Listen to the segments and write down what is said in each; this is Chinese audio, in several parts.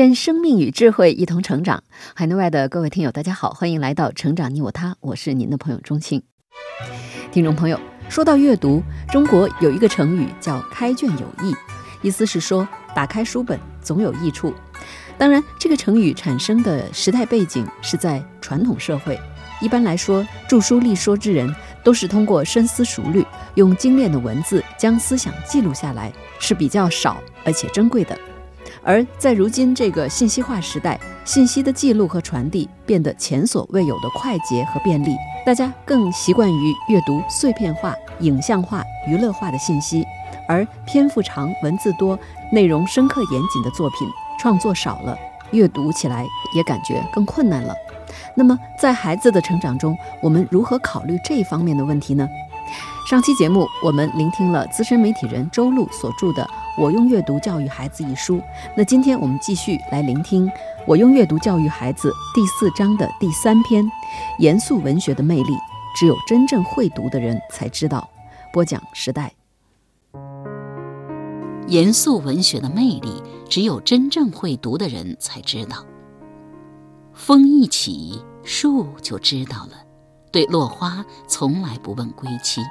愿生命与智慧一同成长。海内外的各位听友，大家好，欢迎来到《成长你我他》，我是您的朋友钟庆。听众朋友，说到阅读，中国有一个成语叫“开卷有益”，意思是说打开书本总有益处。当然，这个成语产生的时代背景是在传统社会。一般来说，著书立说之人都是通过深思熟虑，用精炼的文字将思想记录下来，是比较少而且珍贵的。而在如今这个信息化时代，信息的记录和传递变得前所未有的快捷和便利，大家更习惯于阅读碎片化、影像化、娱乐化的信息，而篇幅长、文字多、内容深刻严谨的作品创作少了，阅读起来也感觉更困难了。那么，在孩子的成长中，我们如何考虑这一方面的问题呢？上期节目，我们聆听了资深媒体人周璐所著的。我用阅读教育孩子一书，那今天我们继续来聆听《我用阅读教育孩子》第四章的第三篇：严肃文学的魅力，只有真正会读的人才知道。播讲时代。严肃文学的魅力，只有真正会读的人才知道。风一起，树就知道了。对落花，从来不问归期。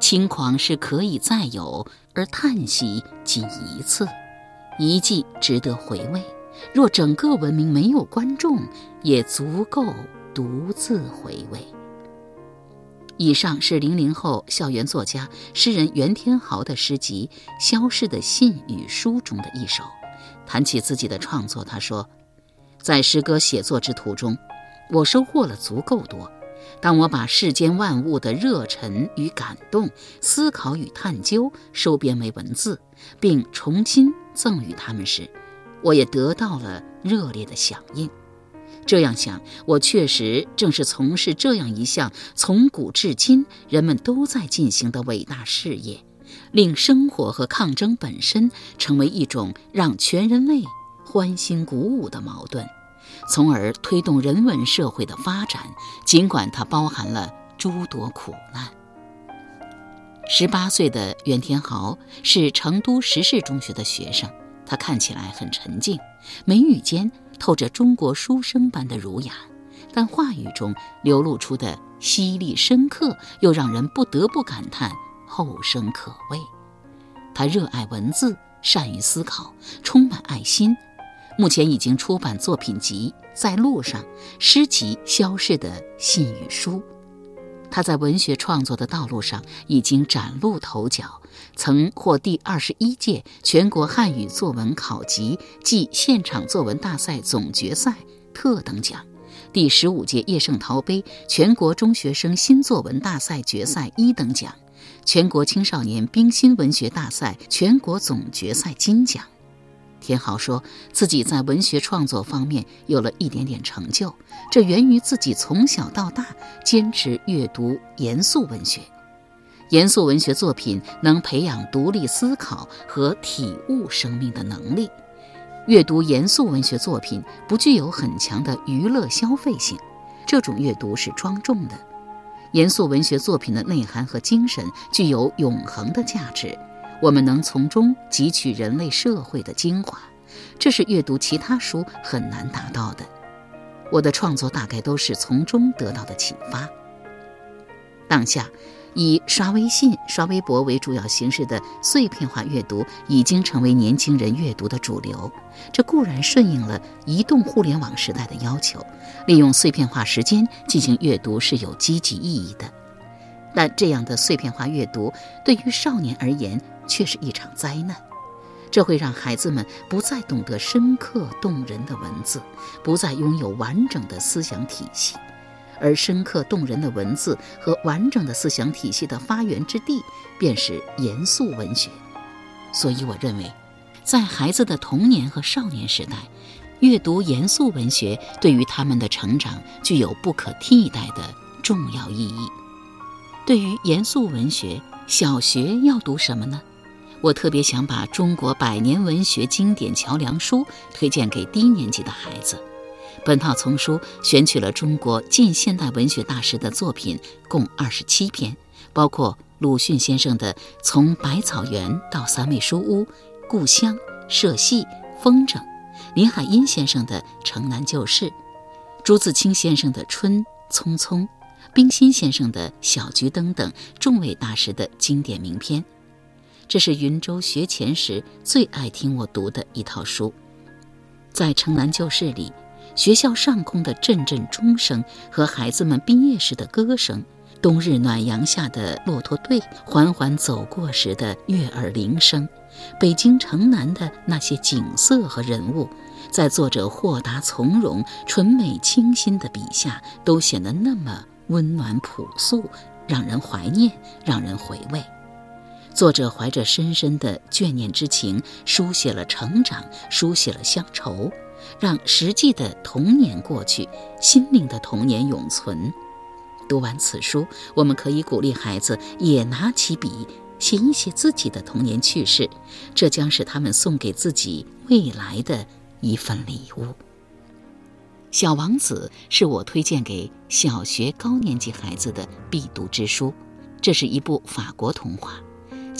轻狂是可以再有，而叹息仅一次，一季值得回味。若整个文明没有观众，也足够独自回味。以上是零零后校园作家、诗人袁天豪的诗集《消逝的信与书》中的一首。谈起自己的创作，他说：“在诗歌写作之途中，我收获了足够多。”当我把世间万物的热忱与感动、思考与探究收编为文字，并重新赠予他们时，我也得到了热烈的响应。这样想，我确实正是从事这样一项从古至今人们都在进行的伟大事业，令生活和抗争本身成为一种让全人类欢欣鼓舞的矛盾。从而推动人文社会的发展，尽管它包含了诸多苦难。十八岁的袁天豪是成都石室中学的学生，他看起来很沉静，眉宇间透着中国书生般的儒雅，但话语中流露出的犀利深刻，又让人不得不感叹后生可畏。他热爱文字，善于思考，充满爱心。目前已经出版作品集《在路上》，诗集《消逝的信与书》。他在文学创作的道路上已经崭露头角，曾获第二十一届全国汉语作文考级暨现场作文大赛总决赛特等奖，第十五届叶圣陶杯全国中学生新作文大赛决赛一等奖，全国青少年冰心文学大赛全国总决赛金奖。天豪说自己在文学创作方面有了一点点成就，这源于自己从小到大坚持阅读严肃文学。严肃文学作品能培养独立思考和体悟生命的能力。阅读严肃文学作品不具有很强的娱乐消费性，这种阅读是庄重的。严肃文学作品的内涵和精神具有永恒的价值。我们能从中汲取人类社会的精华，这是阅读其他书很难达到的。我的创作大概都是从中得到的启发。当下，以刷微信、刷微博为主要形式的碎片化阅读已经成为年轻人阅读的主流。这固然顺应了移动互联网时代的要求，利用碎片化时间进行阅读是有积极意义的。但这样的碎片化阅读对于少年而言，却是一场灾难，这会让孩子们不再懂得深刻动人的文字，不再拥有完整的思想体系，而深刻动人的文字和完整的思想体系的发源之地，便是严肃文学。所以，我认为，在孩子的童年和少年时代，阅读严肃文学对于他们的成长具有不可替代的重要意义。对于严肃文学，小学要读什么呢？我特别想把中国百年文学经典桥梁书推荐给低年级的孩子。本套丛书选取了中国近现代文学大师的作品，共二十七篇，包括鲁迅先生的《从百草园到三味书屋》《故乡》《社戏》《风筝》。林海音先生的《城南旧事》，朱自清先生的《春匆匆》，冰心先生的《小桔灯》等众位大师的经典名篇。这是云州学前时最爱听我读的一套书。在《城南旧事》里，学校上空的阵阵钟声和孩子们毕业时的歌声，冬日暖阳下的骆驼队缓缓走过时的悦耳铃声。北京城南的那些景色和人物，在作者豁达从容、纯美清新的笔下，都显得那么温暖朴素，让人怀念，让人回味。作者怀着深深的眷念之情，书写了成长，书写了乡愁，让实际的童年过去，心灵的童年永存。读完此书，我们可以鼓励孩子也拿起笔。写一写自己的童年趣事，这将是他们送给自己未来的一份礼物。《小王子》是我推荐给小学高年级孩子的必读之书。这是一部法国童话，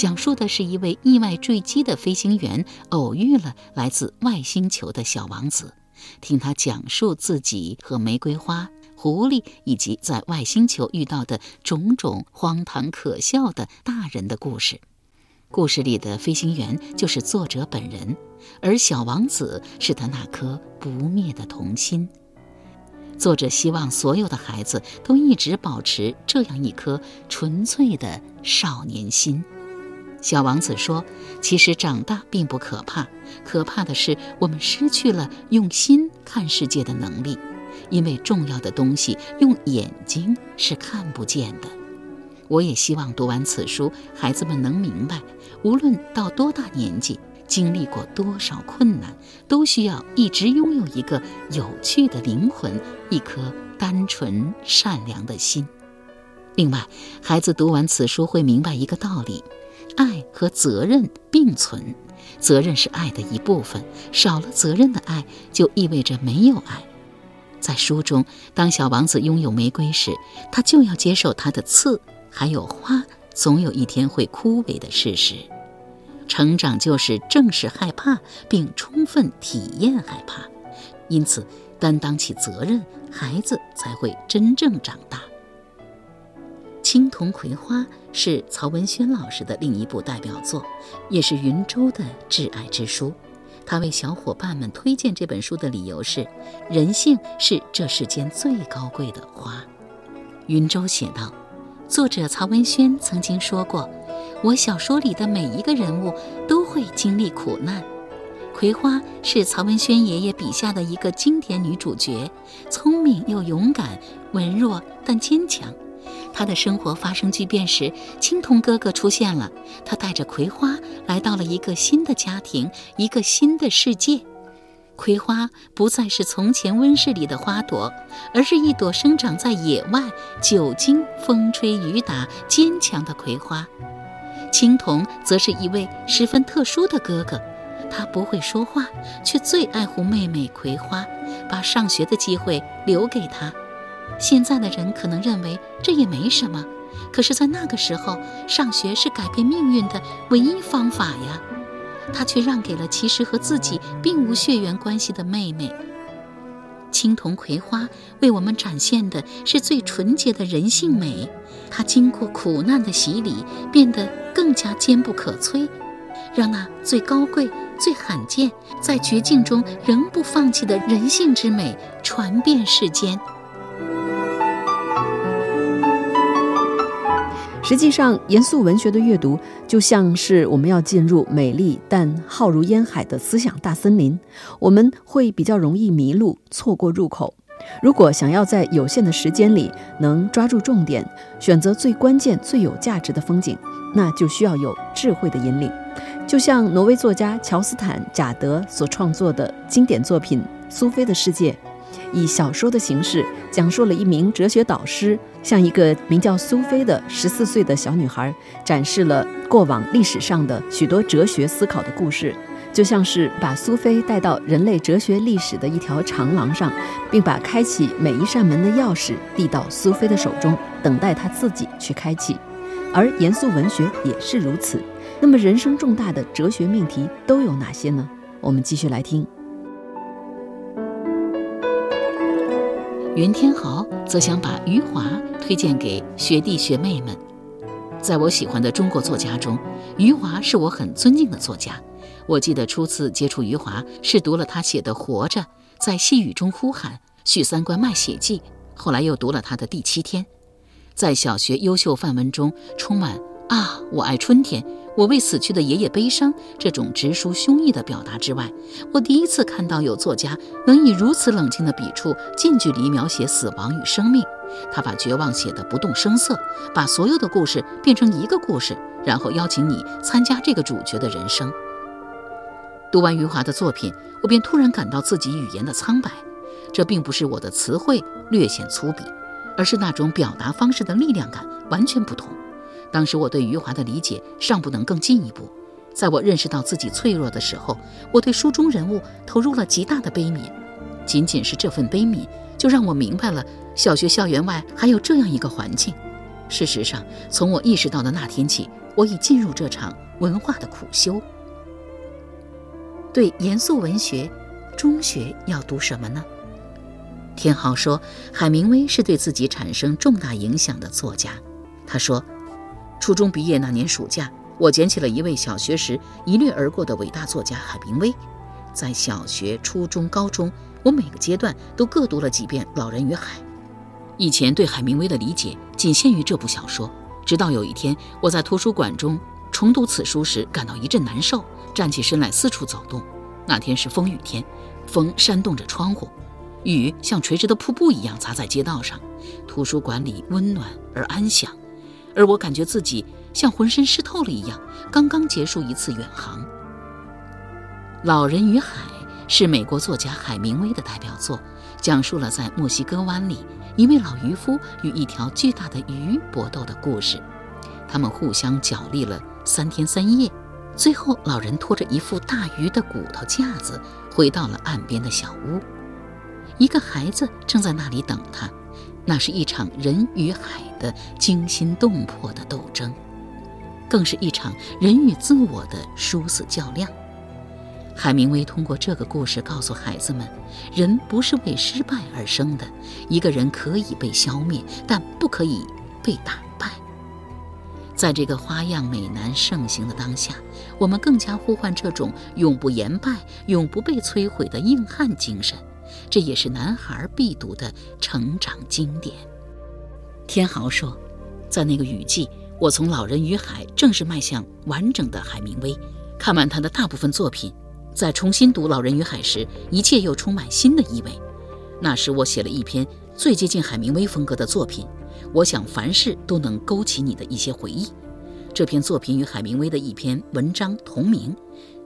讲述的是一位意外坠机的飞行员偶遇了来自外星球的小王子，听他讲述自己和玫瑰花。狐狸以及在外星球遇到的种种荒唐可笑的大人的故事，故事里的飞行员就是作者本人，而小王子是他那颗不灭的童心。作者希望所有的孩子都一直保持这样一颗纯粹的少年心。小王子说：“其实长大并不可怕，可怕的是我们失去了用心看世界的能力。”因为重要的东西用眼睛是看不见的。我也希望读完此书，孩子们能明白，无论到多大年纪，经历过多少困难，都需要一直拥有一个有趣的灵魂，一颗单纯善良的心。另外，孩子读完此书会明白一个道理：爱和责任并存，责任是爱的一部分，少了责任的爱，就意味着没有爱。在书中，当小王子拥有玫瑰时，他就要接受它的刺，还有花，总有一天会枯萎的事实。成长就是正视害怕，并充分体验害怕，因此担当起责任，孩子才会真正长大。《青铜葵花》是曹文轩老师的另一部代表作，也是云州的挚爱之书。他为小伙伴们推荐这本书的理由是：人性是这世间最高贵的花。云州写道：“作者曹文轩曾经说过，我小说里的每一个人物都会经历苦难。葵花是曹文轩爷爷笔下的一个经典女主角，聪明又勇敢，文弱但坚强。”他的生活发生巨变时，青铜哥哥出现了。他带着葵花来到了一个新的家庭，一个新的世界。葵花不再是从前温室里的花朵，而是一朵生长在野外、久经风吹雨打、坚强的葵花。青铜则是一位十分特殊的哥哥，他不会说话，却最爱护妹妹葵花，把上学的机会留给她。现在的人可能认为这也没什么，可是，在那个时候，上学是改变命运的唯一方法呀。他却让给了其实和自己并无血缘关系的妹妹。青铜葵花为我们展现的是最纯洁的人性美，它经过苦难的洗礼，变得更加坚不可摧，让那最高贵、最罕见，在绝境中仍不放弃的人性之美传遍世间。实际上，严肃文学的阅读就像是我们要进入美丽但浩如烟海的思想大森林，我们会比较容易迷路，错过入口。如果想要在有限的时间里能抓住重点，选择最关键、最有价值的风景，那就需要有智慧的引领。就像挪威作家乔斯坦·贾德所创作的经典作品《苏菲的世界》，以小说的形式讲述了一名哲学导师向一个名叫苏菲的十四岁的小女孩展示了过往历史上的许多哲学思考的故事，就像是把苏菲带到人类哲学历史的一条长廊上，并把开启每一扇门的钥匙递到苏菲的手中，等待她自己去开启。而严肃文学也是如此。那么，人生重大的哲学命题都有哪些呢？我们继续来听。袁天豪则想把余华推荐给学弟学妹们。在我喜欢的中国作家中，余华是我很尊敬的作家。我记得初次接触余华是读了他写的《活着》，在细雨中呼喊，许三观卖血记。后来又读了他的《第七天》。在小学优秀范文中，充满啊，我爱春天。我为死去的爷爷悲伤，这种直抒胸臆的表达之外，我第一次看到有作家能以如此冷静的笔触，近距离描写死亡与生命。他把绝望写得不动声色，把所有的故事变成一个故事，然后邀请你参加这个主角的人生。读完余华的作品，我便突然感到自己语言的苍白。这并不是我的词汇略显粗鄙，而是那种表达方式的力量感完全不同。当时我对余华的理解尚不能更进一步，在我认识到自己脆弱的时候，我对书中人物投入了极大的悲悯。仅仅是这份悲悯，就让我明白了小学校园外还有这样一个环境。事实上，从我意识到的那天起，我已进入这场文化的苦修。对严肃文学，中学要读什么呢？天豪说，海明威是对自己产生重大影响的作家。他说。初中毕业那年暑假，我捡起了一位小学时一掠而过的伟大作家海明威。在小学、初中、高中，我每个阶段都各读了几遍《老人与海》。以前对海明威的理解仅限于这部小说，直到有一天我在图书馆中重读此书时，感到一阵难受，站起身来四处走动。那天是风雨天，风扇动着窗户，雨像垂直的瀑布一样砸在街道上。图书馆里温暖而安详。而我感觉自己像浑身湿透了一样，刚刚结束一次远航。《老人与海》是美国作家海明威的代表作，讲述了在墨西哥湾里一位老渔夫与一条巨大的鱼搏斗的故事。他们互相角力了三天三夜，最后老人拖着一副大鱼的骨头架子回到了岸边的小屋，一个孩子正在那里等他。那是一场人与海的惊心动魄的斗争，更是一场人与自我的殊死较量。海明威通过这个故事告诉孩子们：人不是为失败而生的，一个人可以被消灭，但不可以被打败。在这个花样美男盛行的当下，我们更加呼唤这种永不言败、永不被摧毁的硬汉精神。这也是男孩必读的成长经典。天豪说，在那个雨季，我从《老人与海》正式迈向完整的海明威。看完他的大部分作品，在重新读《老人与海》时，一切又充满新的意味。那时我写了一篇最接近海明威风格的作品，我想凡事都能勾起你的一些回忆。这篇作品与海明威的一篇文章同名，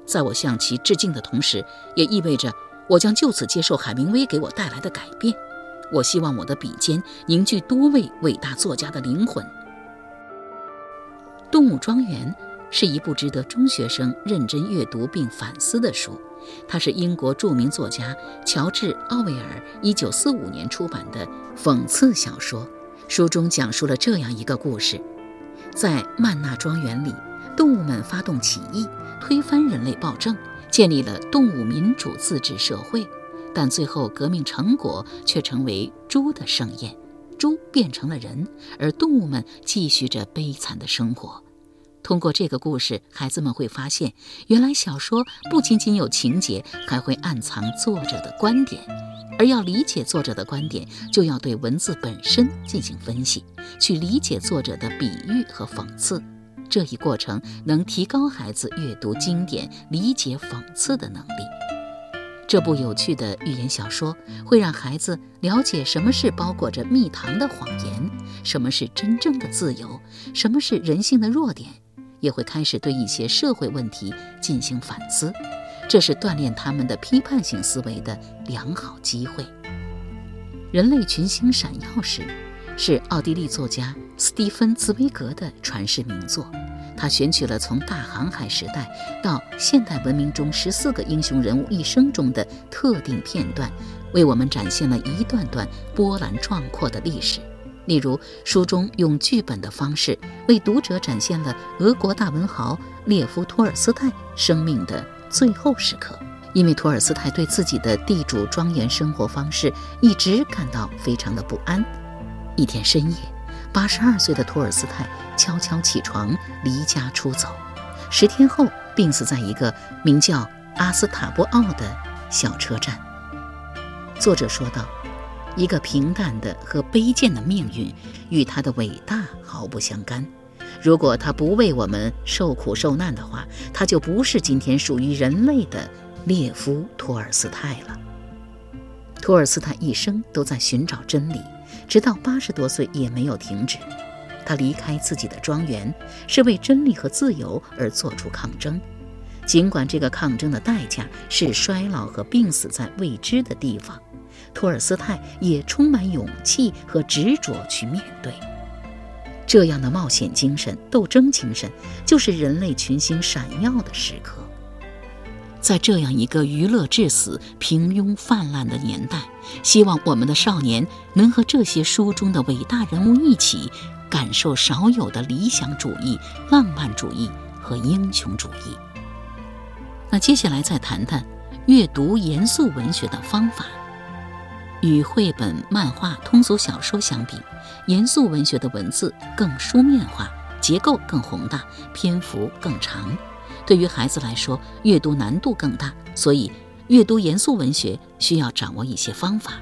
在我向其致敬的同时，也意味着。我将就此接受海明威给我带来的改变。我希望我的笔尖凝聚多位伟大作家的灵魂。《动物庄园》是一部值得中学生认真阅读并反思的书。它是英国著名作家乔治·奥威尔1945年出版的讽刺小说。书中讲述了这样一个故事：在曼纳庄园里，动物们发动起义，推翻人类暴政。建立了动物民主自治社会，但最后革命成果却成为猪的盛宴，猪变成了人，而动物们继续着悲惨的生活。通过这个故事，孩子们会发现，原来小说不仅仅有情节，还会暗藏作者的观点。而要理解作者的观点，就要对文字本身进行分析，去理解作者的比喻和讽刺。这一过程能提高孩子阅读经典、理解讽刺的能力。这部有趣的寓言小说会让孩子了解什么是包裹着蜜糖的谎言，什么是真正的自由，什么是人性的弱点。也会开始对一些社会问题进行反思，这是锻炼他们的批判性思维的良好机会。《人类群星闪耀时》是奥地利作家斯蒂芬·茨威格的传世名作。他选取了从大航海时代到现代文明中十四个英雄人物一生中的特定片段，为我们展现了一段段波澜壮阔的历史。例如，书中用剧本的方式为读者展现了俄国大文豪列夫·托尔斯泰生命的最后时刻。因为托尔斯泰对自己的地主庄园生活方式一直感到非常的不安。一天深夜，八十二岁的托尔斯泰悄悄起床，离家出走。十天后，病死在一个名叫阿斯塔波奥的小车站。作者说道。一个平淡的和卑贱的命运，与他的伟大毫不相干。如果他不为我们受苦受难的话，他就不是今天属于人类的列夫·托尔斯泰了。托尔斯泰一生都在寻找真理，直到八十多岁也没有停止。他离开自己的庄园，是为真理和自由而做出抗争，尽管这个抗争的代价是衰老和病死在未知的地方。托尔斯泰也充满勇气和执着去面对这样的冒险精神、斗争精神，就是人类群星闪耀的时刻。在这样一个娱乐至死、平庸泛滥的年代，希望我们的少年能和这些书中的伟大人物一起，感受少有的理想主义、浪漫主义和英雄主义。那接下来再谈谈阅读严肃文学的方法。与绘本、漫画、通俗小说相比，严肃文学的文字更书面化，结构更宏大，篇幅更长。对于孩子来说，阅读难度更大，所以阅读严肃文学需要掌握一些方法。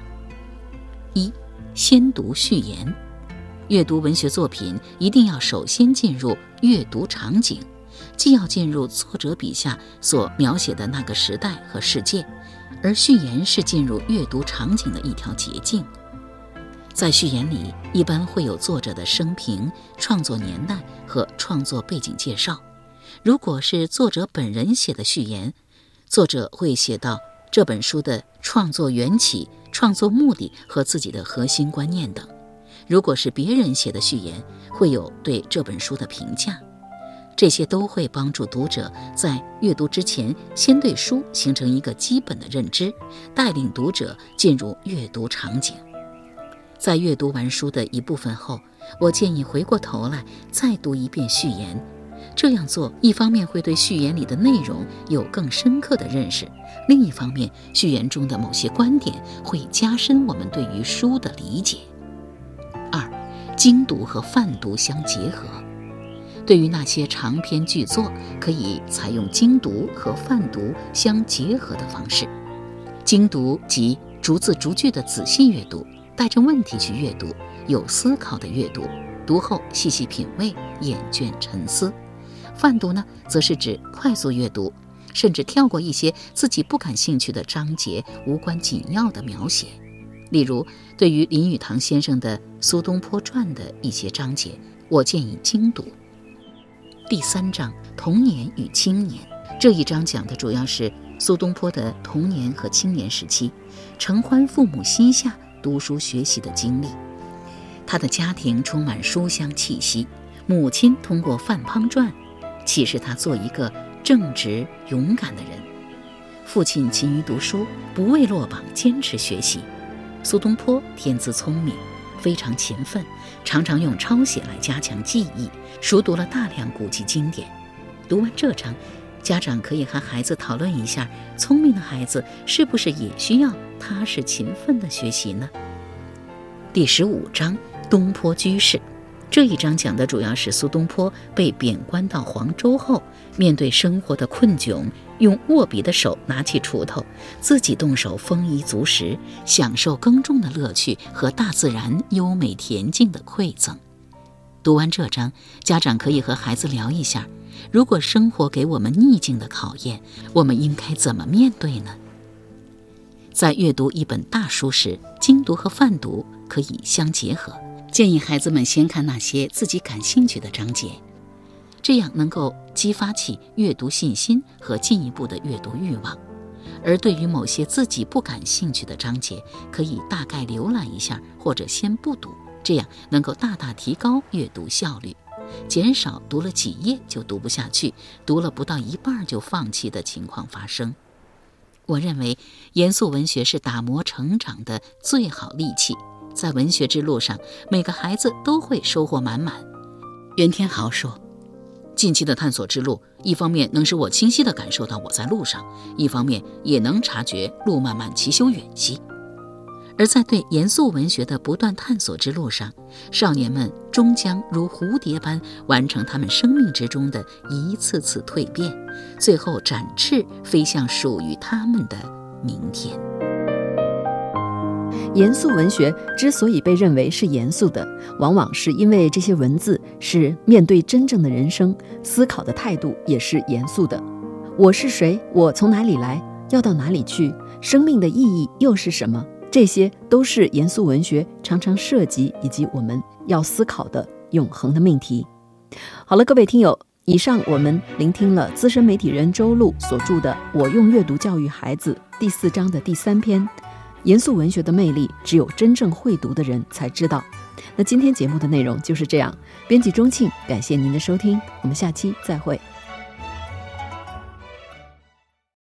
一、先读序言。阅读文学作品一定要首先进入阅读场景，既要进入作者笔下所描写的那个时代和世界。而序言是进入阅读场景的一条捷径，在序言里一般会有作者的生平、创作年代和创作背景介绍。如果是作者本人写的序言，作者会写到这本书的创作缘起、创作目的和自己的核心观念等；如果是别人写的序言，会有对这本书的评价。这些都会帮助读者在阅读之前，先对书形成一个基本的认知，带领读者进入阅读场景。在阅读完书的一部分后，我建议回过头来再读一遍序言。这样做，一方面会对序言里的内容有更深刻的认识，另一方面，序言中的某些观点会加深我们对于书的理解。二，精读和泛读相结合。对于那些长篇巨作，可以采用精读和泛读相结合的方式。精读即逐字逐句的仔细阅读，带着问题去阅读，有思考的阅读，读后细细品味，厌倦沉思。泛读呢，则是指快速阅读，甚至跳过一些自己不感兴趣的章节、无关紧要的描写。例如，对于林语堂先生的《苏东坡传》的一些章节，我建议精读。第三章童年与青年这一章讲的主要是苏东坡的童年和青年时期，承欢父母膝下读书学习的经历。他的家庭充满书香气息，母亲通过《范滂传》启示他做一个正直勇敢的人。父亲勤于读书，不畏落榜，坚持学习。苏东坡天资聪明。非常勤奋，常常用抄写来加强记忆，熟读了大量古籍经典。读完这章，家长可以和孩子讨论一下：聪明的孩子是不是也需要踏实勤奋的学习呢？第十五章东坡居士。这一章讲的主要是苏东坡被贬官到黄州后，面对生活的困窘，用握笔的手拿起锄头，自己动手丰衣足食，享受耕种的乐趣和大自然优美恬静的馈赠。读完这章，家长可以和孩子聊一下：如果生活给我们逆境的考验，我们应该怎么面对呢？在阅读一本大书时，精读和泛读可以相结合。建议孩子们先看那些自己感兴趣的章节，这样能够激发起阅读信心和进一步的阅读欲望。而对于某些自己不感兴趣的章节，可以大概浏览一下，或者先不读，这样能够大大提高阅读效率，减少读了几页就读不下去，读了不到一半就放弃的情况发生。我认为，严肃文学是打磨成长的最好利器。在文学之路上，每个孩子都会收获满满。袁天豪说：“近期的探索之路，一方面能使我清晰地感受到我在路上，一方面也能察觉路漫漫其修远兮。”而在对严肃文学的不断探索之路上，少年们终将如蝴蝶般完成他们生命之中的一次次蜕变，最后展翅飞向属于他们的明天。严肃文学之所以被认为是严肃的，往往是因为这些文字是面对真正的人生，思考的态度也是严肃的。我是谁？我从哪里来？要到哪里去？生命的意义又是什么？这些都是严肃文学常常涉及以及我们要思考的永恒的命题。好了，各位听友，以上我们聆听了资深媒体人周璐所著的《我用阅读教育孩子》第四章的第三篇。严肃文学的魅力，只有真正会读的人才知道。那今天节目的内容就是这样。编辑钟庆，感谢您的收听，我们下期再会。